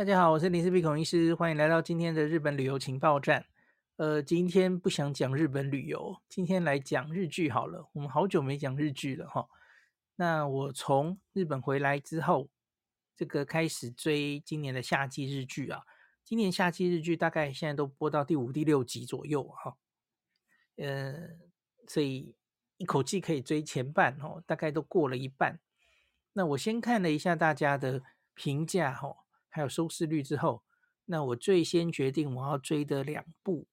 大家好，我是林氏璧孔医师，欢迎来到今天的日本旅游情报站。呃，今天不想讲日本旅游，今天来讲日剧好了。我们好久没讲日剧了哈。那我从日本回来之后，这个开始追今年的夏季日剧啊。今年夏季日剧大概现在都播到第五、第六集左右哈。呃，所以一口气可以追前半哦，大概都过了一半。那我先看了一下大家的评价哈。还有收视率之后，那我最先决定我要追的两部，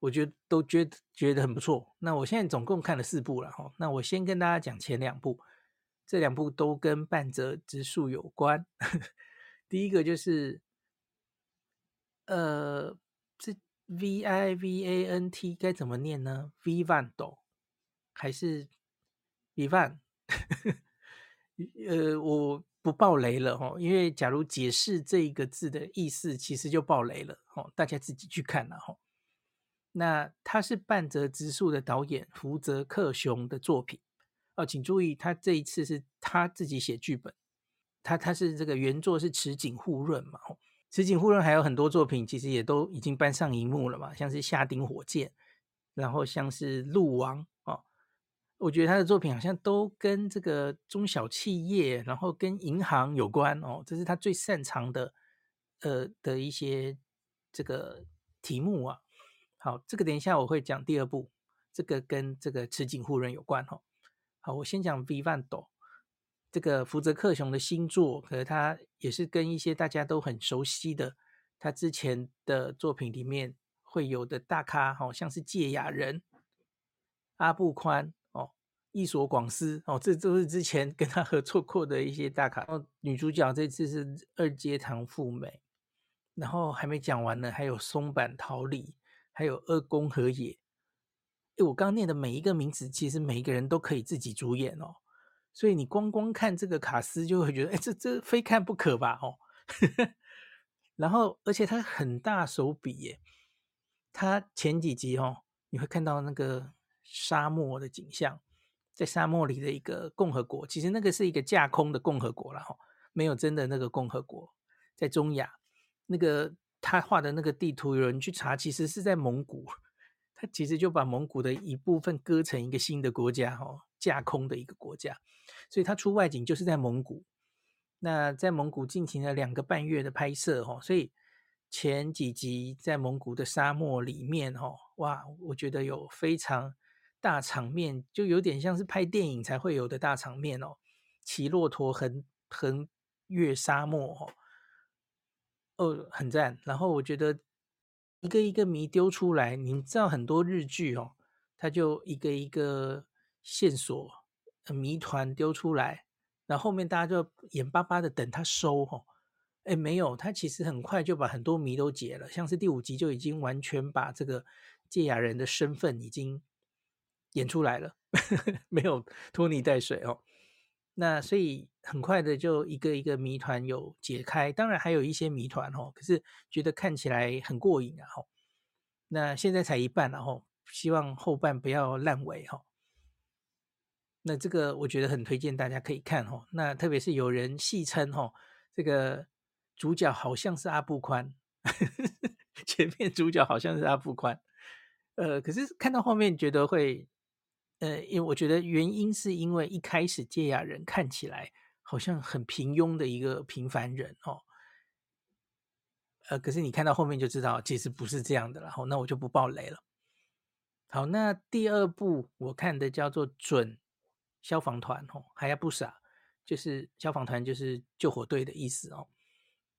我觉得都觉得觉得很不错。那我现在总共看了四部了哈。那我先跟大家讲前两部，这两部都跟半泽直树有关。第一个就是，呃，这 V I V A N T 该怎么念呢？Vivant 还是 Vivant？呃，我。不爆雷了哈，因为假如解释这一个字的意思，其实就爆雷了哈，大家自己去看了哈。那他是半泽直树的导演福泽克雄的作品哦，请注意，他这一次是他自己写剧本，他他是这个原作是池井户润嘛，池井户润还有很多作品，其实也都已经搬上荧幕了嘛，像是下町火箭，然后像是鹿王。我觉得他的作品好像都跟这个中小企业，然后跟银行有关哦，这是他最擅长的，呃的一些这个题目啊。好，这个等一下我会讲第二部，这个跟这个池井户润有关哦。好，我先讲 Vivant，这个福泽克雄的新作，可是他也是跟一些大家都很熟悉的他之前的作品里面会有的大咖，好像是堺雅人、阿布宽。伊索广司哦，这都是之前跟他合作过的一些大咖。然后女主角这次是二阶堂富美，然后还没讲完呢，还有松坂桃李，还有二宫和也。诶，我刚念的每一个名字，其实每一个人都可以自己主演哦。所以你光光看这个卡司，就会觉得，诶，这这非看不可吧？哦，然后而且他很大手笔耶，他前几集哦，你会看到那个沙漠的景象。在沙漠里的一个共和国，其实那个是一个架空的共和国了哈，没有真的那个共和国。在中亚，那个他画的那个地图，有人去查，其实是在蒙古。他其实就把蒙古的一部分割成一个新的国家哈，架空的一个国家。所以他出外景就是在蒙古。那在蒙古进行了两个半月的拍摄哈，所以前几集在蒙古的沙漠里面哈，哇，我觉得有非常。大场面就有点像是拍电影才会有的大场面哦，骑骆驼横横越沙漠哦，哦，很赞。然后我觉得一个一个谜丢出来，你知道很多日剧哦，它就一个一个线索谜团丢出来，然后后面大家就眼巴巴的等它收哦。哎，没有，它其实很快就把很多谜都解了，像是第五集就已经完全把这个借雅人的身份已经。演出来了，没有拖泥带水哦。那所以很快的就一个一个谜团有解开，当然还有一些谜团哦，可是觉得看起来很过瘾啊。那现在才一半然后，希望后半不要烂尾哈。那这个我觉得很推荐大家可以看哦。那特别是有人戏称哦，这个主角好像是阿布宽，前面主角好像是阿布宽，呃，可是看到后面觉得会。呃，因为我觉得原因是因为一开始堺雅人看起来好像很平庸的一个平凡人哦，呃，可是你看到后面就知道其实不是这样的了，然后那我就不爆雷了。好，那第二部我看的叫做《准消防团》哦，还要不傻，就是消防团就是救火队的意思哦。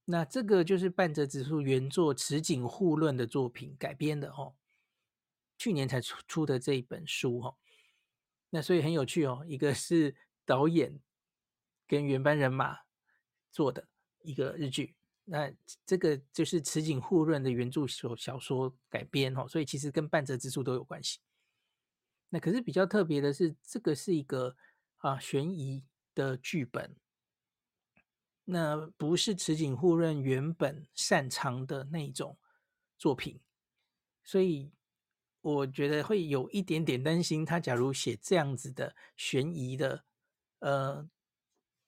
那这个就是半泽直树原作池井户论的作品改编的哦，去年才出出的这一本书哦。那所以很有趣哦，一个是导演跟原班人马做的一个日剧，那这个就是池井户润的原著小小说改编哦，所以其实跟半泽直树都有关系。那可是比较特别的是，这个是一个啊悬疑的剧本，那不是池井户润原本擅长的那种作品，所以。我觉得会有一点点担心，他假如写这样子的悬疑的，呃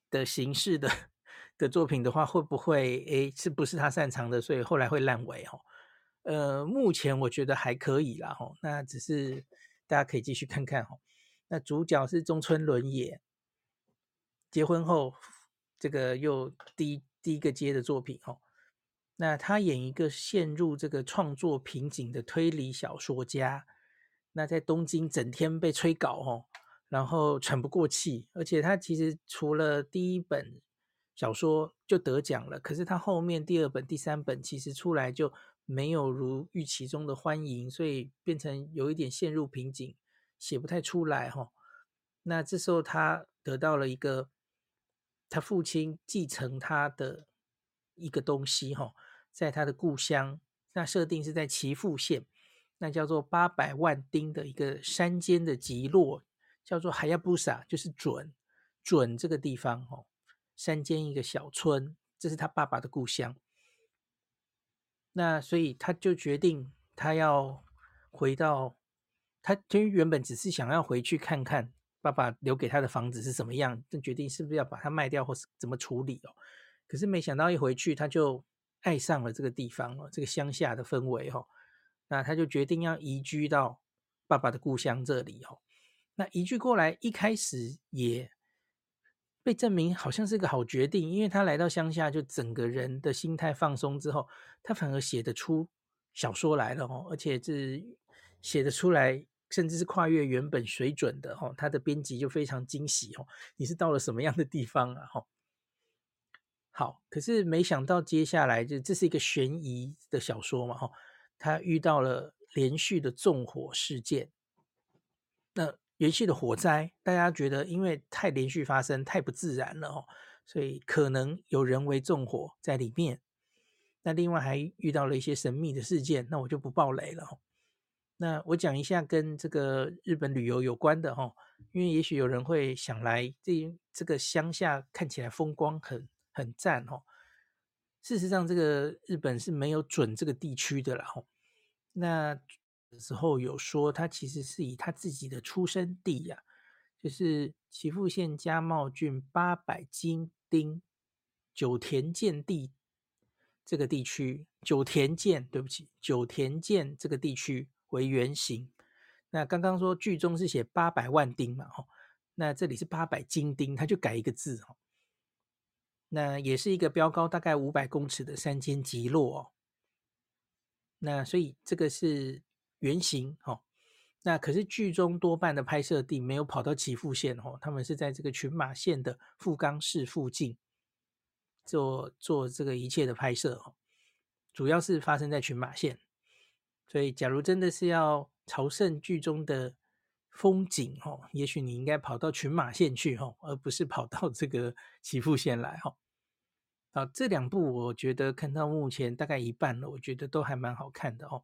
的形式的的作品的话，会不会诶是不是他擅长的，所以后来会烂尾哦？呃，目前我觉得还可以啦吼，那只是大家可以继续看看吼。那主角是中村伦也，结婚后这个又第一第一个接的作品吼。那他演一个陷入这个创作瓶颈的推理小说家，那在东京整天被催稿哦，然后喘不过气，而且他其实除了第一本小说就得奖了，可是他后面第二本、第三本其实出来就没有如预期中的欢迎，所以变成有一点陷入瓶颈，写不太出来哈。那这时候他得到了一个他父亲继承他的一个东西哈。在他的故乡，那设定是在岐阜县，那叫做八百万町的一个山间的集落，叫做海亚布萨，就是准准这个地方哦，山间一个小村，这是他爸爸的故乡。那所以他就决定，他要回到他，其实原本只是想要回去看看爸爸留给他的房子是什么样，就决定是不是要把它卖掉，或是怎么处理哦。可是没想到一回去，他就。爱上了这个地方哦，这个乡下的氛围哦，那他就决定要移居到爸爸的故乡这里哦。那移居过来，一开始也被证明好像是个好决定，因为他来到乡下，就整个人的心态放松之后，他反而写得出小说来了哦，而且是写得出来，甚至是跨越原本水准的哦。他的编辑就非常惊喜哦，你是到了什么样的地方啊？哈。好，可是没想到接下来就这是一个悬疑的小说嘛，哈，他遇到了连续的纵火事件，那连续的火灾，大家觉得因为太连续发生，太不自然了，哦，所以可能有人为纵火在里面。那另外还遇到了一些神秘的事件，那我就不爆雷了，那我讲一下跟这个日本旅游有关的，哈，因为也许有人会想来这这个乡下看起来风光很。很赞哦！事实上，这个日本是没有准这个地区的啦。吼，那时候有说，他其实是以他自己的出生地呀、啊，就是岐阜县加茂郡八百金町九田见地这个地区。九田见，对不起，九田见这个地区为原型。那刚刚说剧中是写八百万町嘛，吼，那这里是八百金町，他就改一个字，吼。那也是一个标高大概五百公尺的山间集落哦。那所以这个是原型哦。那可是剧中多半的拍摄地没有跑到岐阜县哦，他们是在这个群马县的富冈市附近做做这个一切的拍摄哦。主要是发生在群马县，所以假如真的是要朝圣剧中的风景哦，也许你应该跑到群马县去哦，而不是跑到这个岐阜县来哦。啊，这两部我觉得看到目前大概一半了，我觉得都还蛮好看的哦。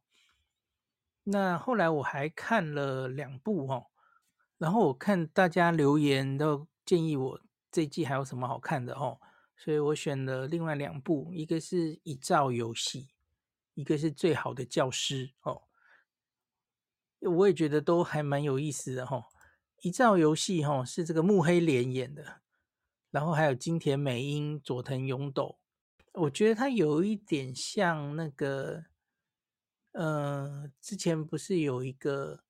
那后来我还看了两部哦，然后我看大家留言都建议我这季还有什么好看的哦，所以我选了另外两部，一个是《一兆游戏》，一个是《最好的教师》哦。我也觉得都还蛮有意思的哦。《一兆游戏》哈是这个木黑莲演的。然后还有金田美英、佐藤勇斗，我觉得他有一点像那个，呃，之前不是有一个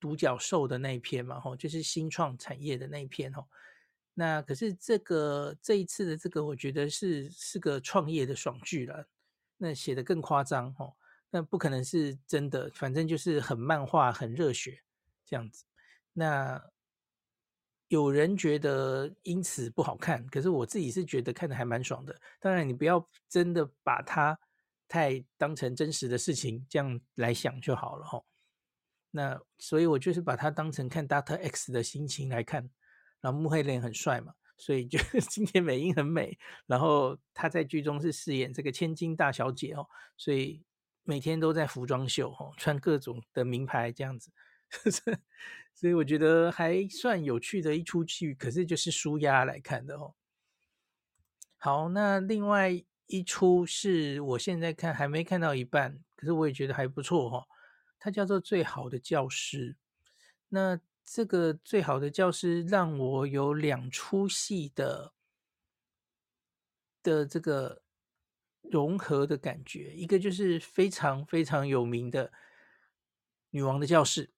独角兽的那一篇嘛，吼，就是新创产业的那一篇，吼。那可是这个这一次的这个，我觉得是是个创业的爽剧了。那写的更夸张，吼，那不可能是真的，反正就是很漫画、很热血这样子。那。有人觉得因此不好看，可是我自己是觉得看的还蛮爽的。当然，你不要真的把它太当成真实的事情这样来想就好了哈。那所以我就是把它当成看 Doctor X 的心情来看。然后穆黑莲很帅嘛，所以就 今天美英很美。然后他在剧中是饰演这个千金大小姐哦，所以每天都在服装秀哦，穿各种的名牌这样子。所以我觉得还算有趣的一出剧，可是就是舒压来看的哦。好，那另外一出是我现在看还没看到一半，可是我也觉得还不错哈、哦。它叫做《最好的教师》。那这个《最好的教师》让我有两出戏的的这个融合的感觉，一个就是非常非常有名的女王的教室，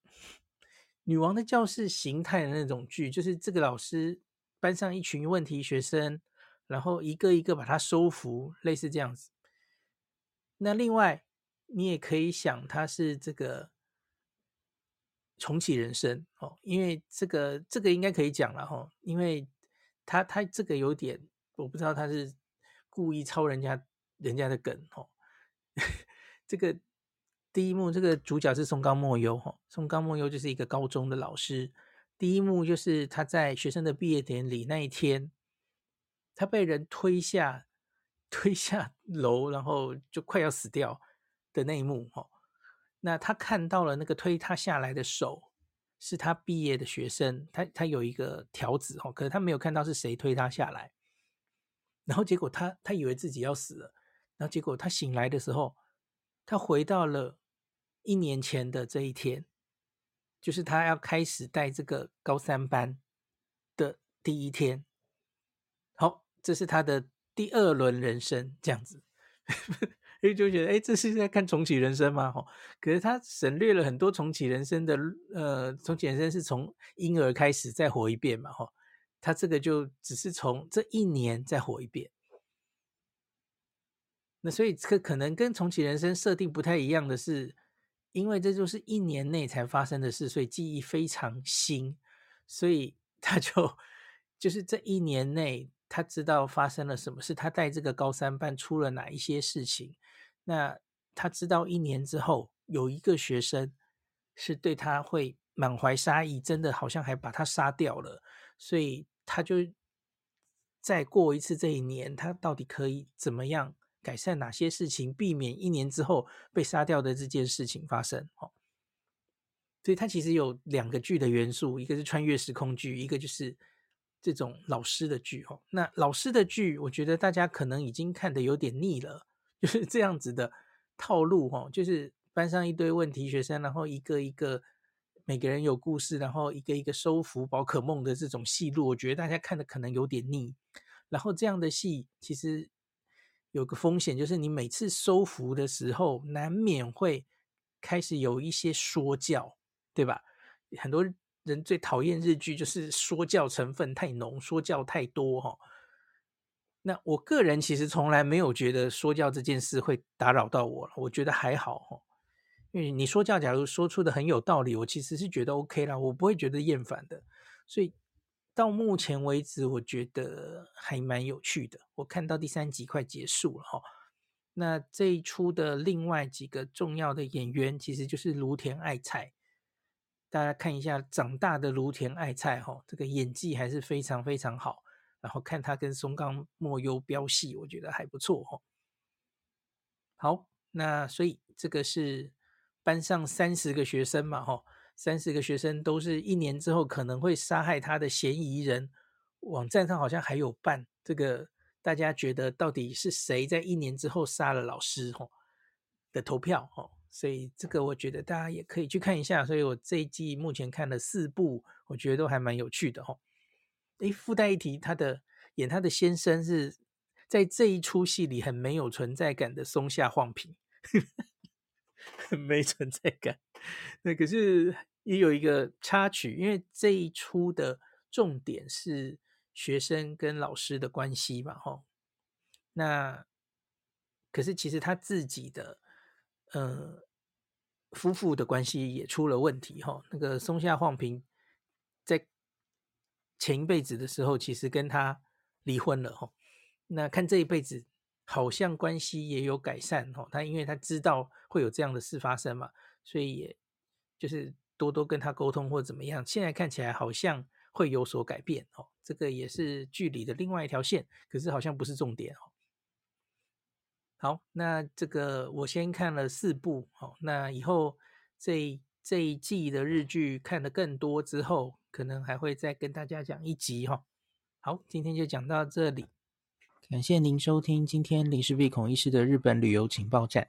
女王的教室形态的那种剧，就是这个老师班上一群问题学生，然后一个一个把它收服，类似这样子。那另外，你也可以想，它是这个重启人生哦，因为这个这个应该可以讲了哈，因为他他这个有点，我不知道他是故意抄人家人家的梗哦。这个第一幕，这个主角是松冈莫优哈，松冈莫优就是一个高中的老师。第一幕就是他在学生的毕业典礼那一天，他被人推下。推下 楼，然后就快要死掉的那一幕哦。那他看到了那个推他下来的手，是他毕业的学生，他他有一个条子哦，可是他没有看到是谁推他下来。然后结果他他以为自己要死了，然后结果他醒来的时候，他回到了一年前的这一天，就是他要开始带这个高三班的第一天。好，这是他的。第二轮人生这样子，所以就觉得，哎，这是在看重启人生吗？可是他省略了很多重启人生的，呃，重启人生是从婴儿开始再活一遍嘛，哈，他这个就只是从这一年再活一遍。那所以这可能跟重启人生设定不太一样的是，因为这就是一年内才发生的事，所以记忆非常新，所以 他就就是这一年内。他知道发生了什么事，他带这个高三班出了哪一些事情。那他知道一年之后有一个学生是对他会满怀杀意，真的好像还把他杀掉了。所以他就再过一次这一年，他到底可以怎么样改善哪些事情，避免一年之后被杀掉的这件事情发生？哦，所以它其实有两个剧的元素，一个是穿越时空剧，一个就是。这种老师的剧哦，那老师的剧，我觉得大家可能已经看得有点腻了，就是这样子的套路哦，就是班上一堆问题学生，然后一个一个每个人有故事，然后一个一个收服宝可梦的这种戏路，我觉得大家看的可能有点腻。然后这样的戏其实有个风险，就是你每次收服的时候，难免会开始有一些说教，对吧？很多。人最讨厌日剧就是说教成分太浓，说教太多哈。那我个人其实从来没有觉得说教这件事会打扰到我了，我觉得还好哈。因为你说教，假如说出的很有道理，我其实是觉得 OK 啦，我不会觉得厌烦的。所以到目前为止，我觉得还蛮有趣的。我看到第三集快结束了哈。那这一出的另外几个重要的演员，其实就是芦田爱菜。大家看一下长大的芦田爱菜哈，这个演技还是非常非常好。然后看他跟松冈莫优飙戏，我觉得还不错哈。好，那所以这个是班上三十个学生嘛哈，三十个学生都是一年之后可能会杀害他的嫌疑人。网站上好像还有办这个，大家觉得到底是谁在一年之后杀了老师吼的投票哈。所以这个我觉得大家也可以去看一下。所以我这一季目前看了四部，我觉得都还蛮有趣的哈。诶，附带一提，他的演他的先生是在这一出戏里很没有存在感的松下晃平，没存在感。那可是也有一个插曲，因为这一出的重点是学生跟老师的关系嘛，哈。那可是其实他自己的。呃，夫妇的关系也出了问题哈。那个松下晃平在前一辈子的时候，其实跟他离婚了哈。那看这一辈子，好像关系也有改善哈。他因为他知道会有这样的事发生嘛，所以也就是多多跟他沟通或怎么样。现在看起来好像会有所改变哦。这个也是剧里的另外一条线，可是好像不是重点哦。好，那这个我先看了四部，哦，那以后这这一季的日剧看得更多之后，可能还会再跟大家讲一集哈。好，今天就讲到这里，感谢您收听今天林氏璧孔医师的日本旅游情报站。